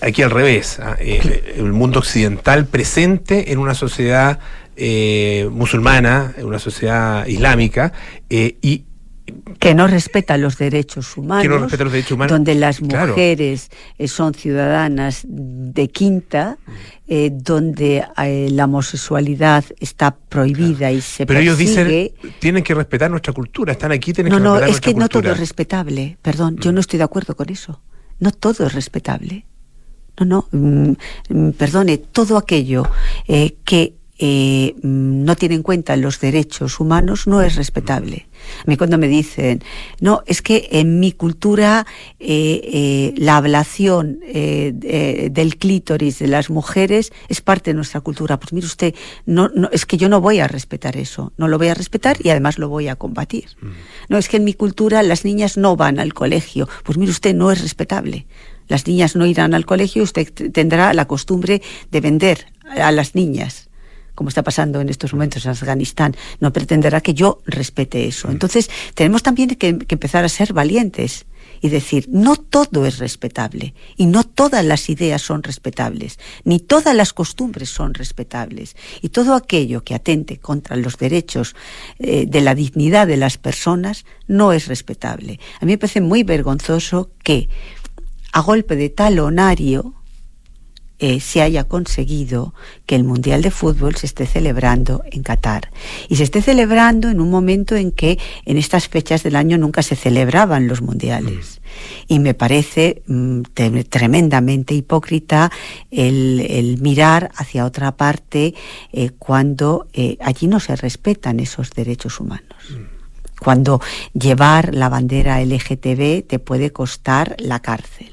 aquí al revés, ah, eh, el mundo occidental presente en una sociedad eh, musulmana, en una sociedad islámica, eh, y
que no respeta los derechos humanos,
Que no respeta los derechos humanos,
donde las mujeres eh, son ciudadanas de quinta, eh, donde eh, la homosexualidad está prohibida y se
pero ellos
persigue.
dicen, tienen que respetar nuestra cultura, están aquí, tienen
No,
que
no,
respetar
es que no todo es respetable. Perdón, yo no estoy de acuerdo con eso. No todo es respetable. No, no, mm, mm, perdone, todo aquello eh, que eh, mm, no tiene en cuenta los derechos humanos no es respetable. A mí cuando me dicen, no, es que en mi cultura eh, eh, la ablación eh, de- del clítoris de las mujeres es parte de nuestra cultura. Pues mire usted, no, no, es que yo no voy a respetar eso, no lo voy a respetar y además lo voy a combatir. No, es que en mi cultura las niñas no van al colegio. Pues mire usted, no es respetable. Las niñas no irán al colegio y usted tendrá la costumbre de vender a las niñas como está pasando en estos momentos en Afganistán, no pretenderá que yo respete eso. Entonces, tenemos también que, que empezar a ser valientes y decir, no todo es respetable y no todas las ideas son respetables, ni todas las costumbres son respetables. Y todo aquello que atente contra los derechos eh, de la dignidad de las personas no es respetable. A mí me parece muy vergonzoso que a golpe de talonario eh, se haya conseguido que el Mundial de Fútbol se esté celebrando en Qatar. Y se esté celebrando en un momento en que en estas fechas del año nunca se celebraban los mundiales. Y me parece mm, te- tremendamente hipócrita el, el mirar hacia otra parte eh, cuando eh, allí no se respetan esos derechos humanos cuando llevar la bandera LGTB te puede costar la cárcel.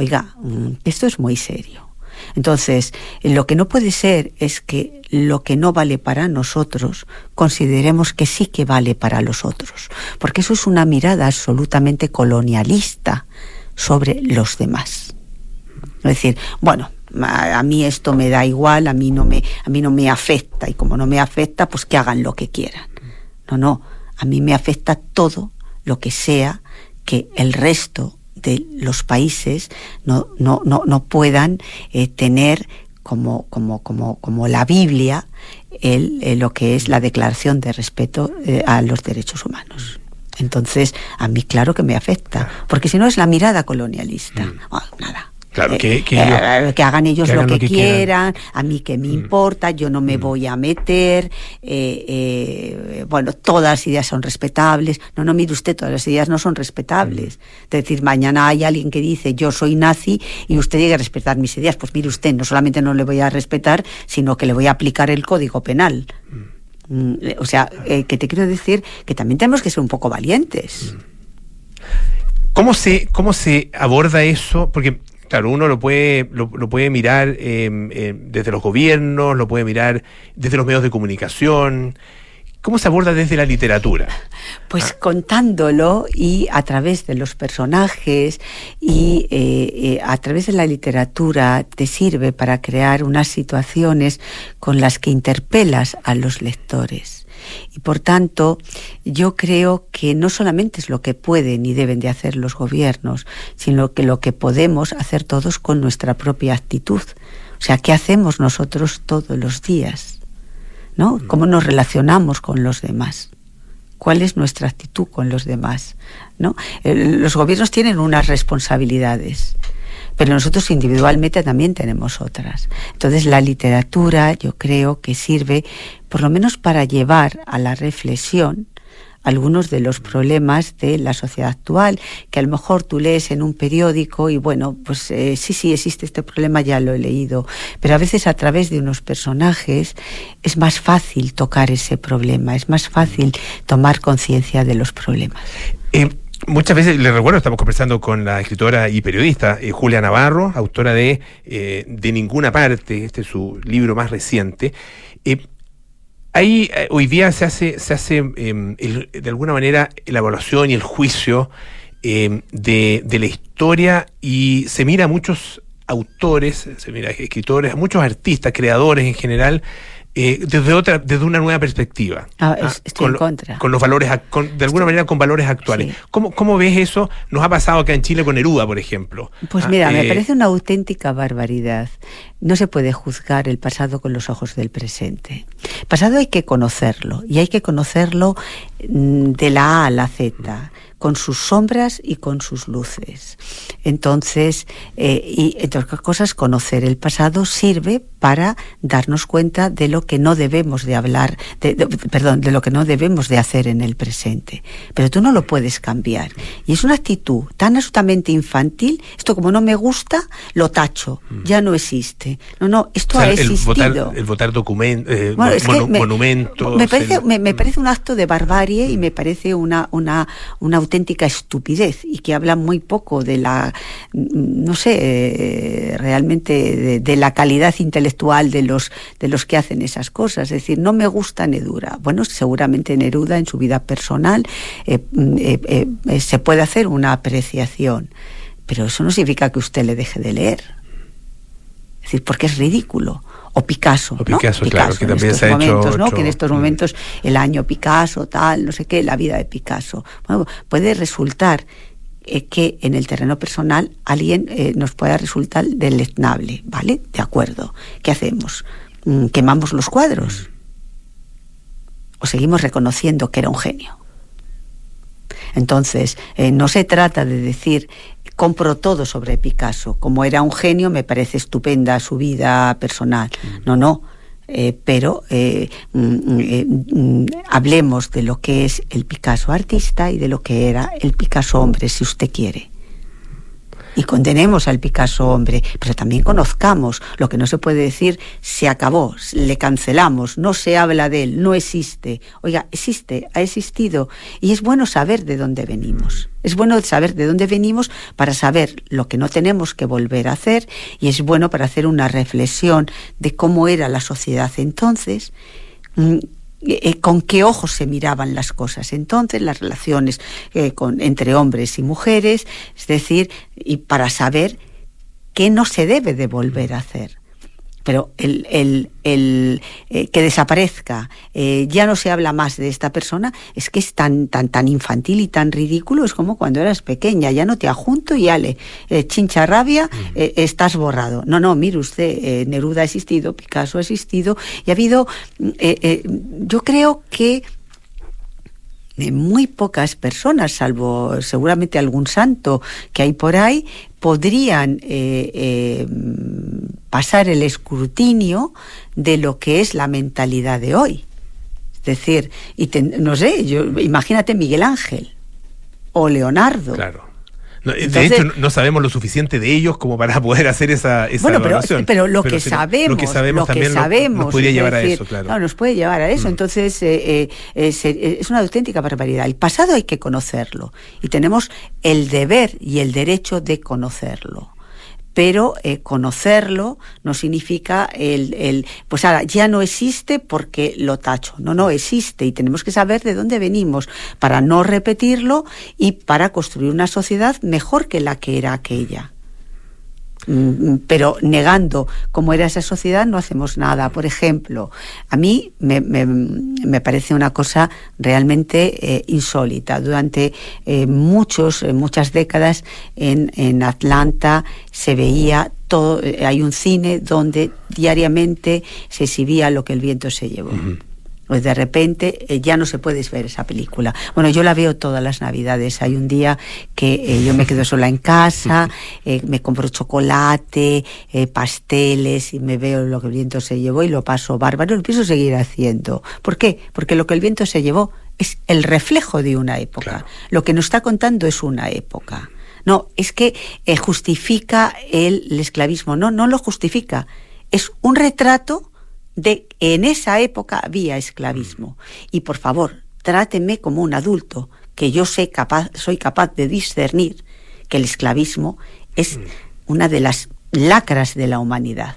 Oiga, mm, esto es muy serio. Entonces, lo que no puede ser es que lo que no vale para nosotros consideremos que sí que vale para los otros, porque eso es una mirada absolutamente colonialista sobre los demás. Es decir, bueno, a, mí esto me da igual, a mí no me a mí no me afecta y como no me afecta, pues que hagan lo que quieran. No, no, a mí me afecta todo lo que sea que el resto de los países no, no, no, no puedan eh, tener como, como, como, como la Biblia el, eh, lo que es la declaración de respeto eh, a los derechos humanos. Entonces, a mí claro que me afecta, porque si no es la mirada colonialista. Ah, nada.
Claro,
Eh,
que, que
eh,
ellos-
que hagan ellos
que
lo que,
lo quieran.
quieran, a mí que me importa, yo no me voy a meter, eh, bueno, todas las ideas son respetables. No, no, mire usted, todas las ideas no son respetables. Es decir, mañana hay alguien que dice yo soy nazi y usted llega a respetar mis ideas. Pues mire usted, no solamente no le voy a respetar, sino que le voy a aplicar el código penal. Mm, O sea, eh, que te quiero decir que también tenemos que ser un poco valientes.
¿Cómo se, ¿Cómo se aborda eso? Porque, claro, uno lo puede, lo, lo puede mirar eh, eh, desde los gobiernos, lo puede mirar desde los medios de comunicación. ¿Cómo se aborda desde la literatura?
Pues contándolo y a través de los personajes y eh, eh, a través de la literatura te sirve para crear unas situaciones con las que interpelas a los lectores. Y por tanto, yo creo que no solamente es lo que pueden y deben de hacer los gobiernos, sino que lo que podemos hacer todos con nuestra propia actitud. O sea, ¿qué hacemos nosotros todos los días? ¿No? ¿Cómo nos relacionamos con los demás? ¿Cuál es nuestra actitud con los demás? ¿No? El- Los gobiernos tienen unas responsabilidades, pero nosotros individualmente también tenemos otras. Entonces la literatura yo creo que sirve por lo menos para llevar a la reflexión algunos de los problemas de la sociedad actual, que a lo mejor tú lees en un periódico y bueno, pues eh, sí, sí, existe este problema, ya lo he leído, pero a veces a través de unos personajes es más fácil tocar ese problema, es más fácil tomar conciencia de los problemas.
Eh, muchas veces, les recuerdo, estamos conversando con la escritora y periodista eh, Julia Navarro, autora de eh, De Ninguna Parte, este es su libro más reciente. Eh, ahí eh, hoy día se hace, se hace em, de alguna manera la evaluación y el juicio em, de, de la historia y se mira a muchos autores, se mira a escritores, a muchos artistas, creadores en general, eh, desde otra, desde una nueva perspectiva.
Ah,
Ah,
es- estoy
con
en contra.
Con los valores, con- de alguna manera con valores actuales.
Sí.
¿Cómo, ¿Cómo ves eso? Nos ha pasado acá en Chile con Neruda, por ejemplo.
Pues
Ah,
mira, me
eh,
parece una auténtica barbaridad. No se puede juzgar el pasado con los ojos del presente. El pasado hay que conocerlo y hay que conocerlo mm, de la A a la Z, con sus sombras y con sus luces. Entonces, eh, y entre otras cosas, conocer el pasado sirve para darnos cuenta de lo que no debemos de hablar, de- de- perdón, de lo que no debemos de hacer en el presente. Pero tú no lo puedes cambiar. Y es una actitud tan absolutamente infantil, esto como no me gusta, lo tacho, ya no existe. No, no, esto
Mm. o sea,
ha
el,
existido.
votar, el votar eh,
Bueno,
monumentos.
Me parece,
el-
me, me parece un acto de barbarie y me parece una, una, una auténtica estupidez y que habla muy poco de la, mm, no sé, eh, realmente de, la calidad intelectual de los, de los que hacen esas cosas. Es decir, no me gusta Neruda. Bueno, seguramente Neruda en su vida personal eh, mm, eh, se puede hacer una apreciación, pero eso no significa que usted le deje de leer. Es decir, porque es ridículo. O Picasso.
O
¿no?
Picasso, claro, que
en
también
estos
se ha hecho
momentos, ¿no?
otro-
Que en estos momentos el año Picasso, tal, no sé qué, la vida de Picasso. Bueno, puede resultar eh, que en el terreno personal alguien eh, nos pueda resultar deleznable, ¿vale? De acuerdo. ¿Qué hacemos? Mm, ¿Quemamos los cuadros? ¿O seguimos reconociendo que era un genio? Entonces, eh, no se trata de decir compro todo sobre Picasso. Como era un genio, me parece estupenda su vida personal. No, no. Eh, pero eh, mm, eh, mm, hablemos de lo que es el Picasso artista y de lo que era el Picasso hombre, si usted quiere. Y condenemos al Picasso hombre, pero también conozcamos lo que no se puede decir, se acabó, le cancelamos, no se habla de él, no existe. Oiga, existe, ha existido. Y es bueno saber de dónde venimos. Es bueno saber de dónde venimos para saber lo que no tenemos que volver a hacer y es bueno para hacer una reflexión de cómo era la sociedad entonces. Mm, eh, con qué ojos se miraban las cosas entonces, las relaciones eh, con, entre hombres y mujeres, es decir, y para saber qué no se debe de volver a hacer. Pero el, el, el, eh, que desaparezca, eh, ya no se habla más de esta persona, es que es tan, tan, tan infantil y tan ridículo, es como cuando eras pequeña, ya no te ajunto y ale, eh, chincha rabia, eh, estás borrado. No, no, mire usted, eh, Neruda ha existido, Picasso ha existido, y ha habido, eh, eh, yo creo que muy pocas personas, salvo seguramente algún santo que hay por ahí, podrían eh, eh, pasar el escrutinio de lo que es la mentalidad de hoy. Es decir, y no sé, yo, imagínate Miguel Ángel o Leonardo.
Claro. No, de
Entonces-
hecho, no- no sabemos lo suficiente de ellos como para poder hacer esa, esa
bueno, pero,
evaluación.
pero lo que
si-
sabemos,
lo que sabemos
lo que
también no-
sabemos,
nos podría llevar a
decir,
eso, claro.
nos puede llevar a eso.
Mm.
Entonces, eh, eh, es una auténtica barbaridad. El pasado hay que conocerlo y tenemos el deber y el derecho de conocerlo. Pero eh, conocerlo no significa el, el, pues ahora ya no existe porque lo tacho. No, no existe y tenemos que saber de dónde venimos para no repetirlo y para construir una sociedad mejor que la que era aquella. Mm, pero negando cómo era esa sociedad no hacemos nada. Por ejemplo, a mí me, me- parece una cosa realmente eh, insólita. Durante eh, muchos, eh, muchas décadas en, en Atlanta se veía todo, hay un cine donde diariamente se exhibía lo que el viento se llevó. Pues de repente eh, ya no se puede ver esa película. Bueno, yo la veo todas las navidades. Hay un día que eh, yo me quedo sola en casa, eh, me compro chocolate, pasteles y me veo lo que el viento se llevó y lo paso bárbaro. Lo pienso seguir haciendo. ¿Por qué? Porque lo que el viento se llevó es el reflejo de una época. Lo que nos está contando es una época. No, es que justifica el, el esclavismo. No, no lo justifica. Es un retrato de en esa época había esclavismo. Y por favor, tráteme como un adulto que yo sé capaz, soy capaz de discernir que el esclavismo es una de las lacras de la humanidad.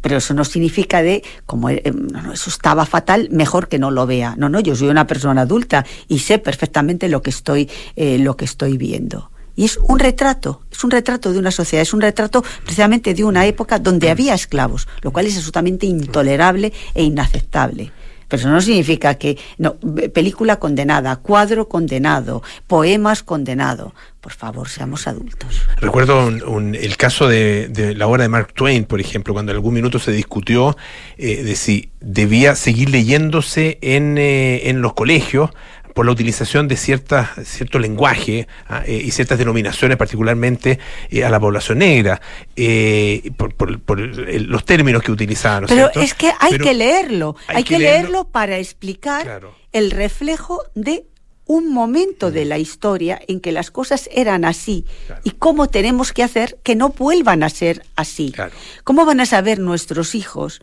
Pero eso no significa de, como eh, no, no, eso estaba fatal, mejor que no lo vea. No, no, yo soy una persona adulta y sé perfectamente lo que estoy, eh, lo que estoy viendo. Y es un retrato, es un retrato de una sociedad, es un retrato precisamente de una época donde había esclavos, lo cual es absolutamente intolerable e inaceptable. Pero eso no significa que no, película condenada, cuadro condenado, poemas condenado. Por favor, seamos adultos.
Recuerdo un- un- el caso de, de la obra de Mark Twain, por ejemplo, cuando en algún minuto se discutió eh, de si debía seguir leyéndose en, eh, en los colegios por la utilización de ciertas, cierto lenguaje ah, eh, y ciertas denominaciones, particularmente eh, a la población negra, eh, por, por- por el- los términos que utilizaban. ¿no es
Pero
cierto?
es que hay
Pero
que leerlo,
hay
hay,
que
que,
leerlo.
leerlo, para explicar el reflejo de un momento de la historia en que las cosas eran así y cómo tenemos que hacer que no vuelvan a ser así. ¿Cómo van a saber nuestros hijos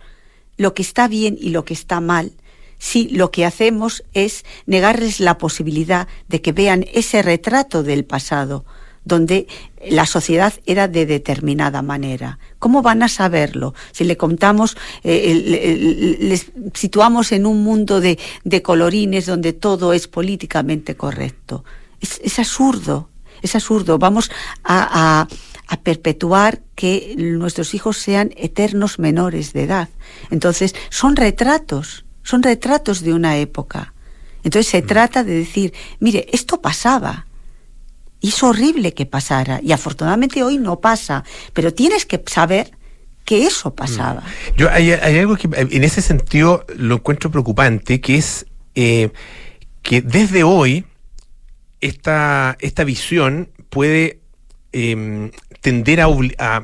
lo que está bien y lo que está mal si lo que hacemos es negarles la posibilidad de que vean ese retrato del pasado? donde la sociedad era de determinada manera. ¿Cómo van a saberlo? Si le contamos, eh, les situamos en un mundo de, colorines donde todo es políticamente correcto. Es, absurdo, es absurdo. Vamos a- a perpetuar que nuestros hijos sean eternos menores de edad. Entonces, son retratos, son retratos de una época. Entonces se trata de decir, mire, esto pasaba. Y es horrible que pasara. Y afortunadamente hoy no pasa. Pero tienes que saber que eso pasaba.
Yo hay, hay algo que en ese sentido lo encuentro preocupante, que es eh, que desde hoy esta, esta visión puede eh, tender a, a,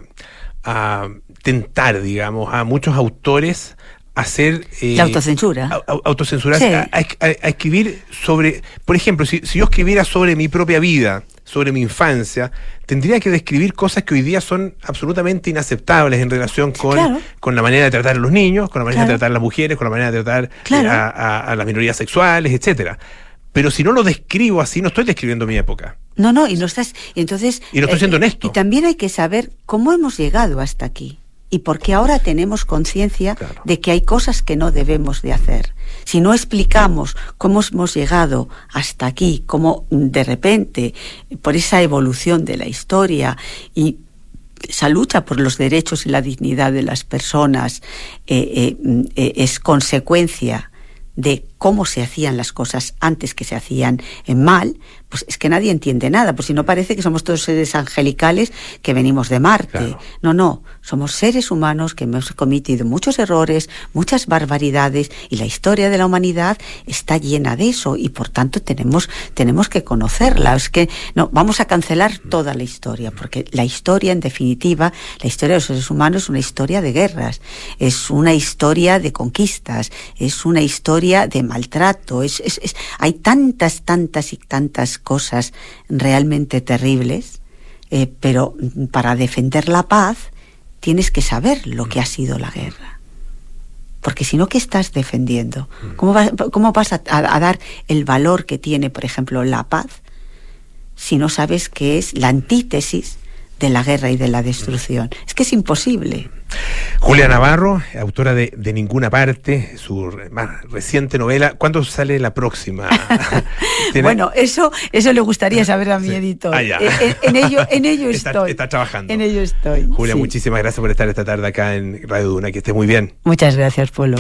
a tentar, digamos, a muchos autores hacer... eh,
La autocensura.
a- a- autocensurarse,
Sí.
a, escribir sobre, por ejemplo, si, si yo escribiera sobre mi propia vida, sobre mi infancia, tendría que describir cosas que hoy día son absolutamente inaceptables en relación con,
claro.
con la manera de tratar a los niños, con la manera de tratar a las mujeres, con la manera de tratar eh,
Claro.
a, a- a las minorías sexuales, etcétera. Pero si no lo describo así, no estoy describiendo mi época.
No, no, y no estás. Y entonces.
Y no estoy siendo honesto.
Y también hay que saber cómo hemos llegado hasta aquí. Y por qué ahora tenemos conciencia de que hay cosas que no debemos de hacer. Si no explicamos cómo hemos llegado hasta aquí, cómo de repente, por esa evolución de la historia y esa lucha por los derechos y la dignidad de las personas eh, eh, mm, eh, es consecuencia de cómo se hacían las cosas antes que se hacían en mal, pues es que nadie entiende nada, pues si no parece que somos todos seres angelicales que venimos de Marte. No, no, somos seres humanos que hemos cometido muchos errores, muchas barbaridades y la historia de la humanidad está llena de eso y por tanto tenemos tenemos que conocerla, es que no vamos a cancelar toda la historia, porque la historia en definitiva, la historia de los seres humanos es una historia de guerras, es una historia de conquistas, es una historia de maltrato, es, es- es- hay tantas, tantas y tantas cosas realmente terribles, eh, pero mm, para defender la paz tienes que saber lo que ha sido la guerra. Porque si no, ¿qué estás defendiendo? ¿Cómo, vas- cómo vas a, a- a dar el valor que tiene, por ejemplo, la paz si no sabes que es la antítesis de la guerra y de la destrucción? Es que es imposible.
Julia Navarro, autora de De Ninguna Parte, su más reciente novela. ¿Cuándo sale la próxima? ¿Tiene-
Bueno, eso, eso le gustaría saber a mi editor.
Ah, ya.
En, en ello, en ello
Está-
estoy.
está trabajando.
En ello estoy.
Julia,
sí.
muchísimas gracias por estar esta tarde acá en Radio Duna. Que esté muy bien.
Muchas gracias, Polo.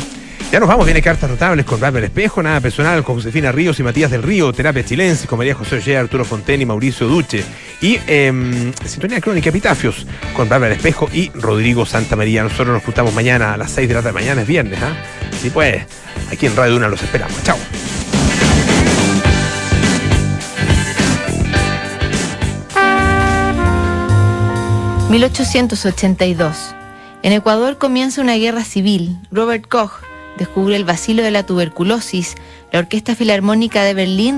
Ya nos vamos, viene Cartas Notables con Bárbara Espejo, Nada Personal con Josefina Ríos y Matías del Río, Terapia Chilense con María José Ollea, Arturo Fonten y Mauricio Duche. Y em, Sintonía Crónica Epitafios con Bárbara Espejo y Rodrigo Santa María. Nosotros nos juntamos mañana a las 6 de la tarde. Mañana es viernes, ¿ah? Sí, pues, aquí en Radio Duna los esperamos. Chao.
1882. En Ecuador comienza una guerra civil. Robert Koch descubre el vacilo de la tuberculosis. La Orquesta Filarmónica de Berlín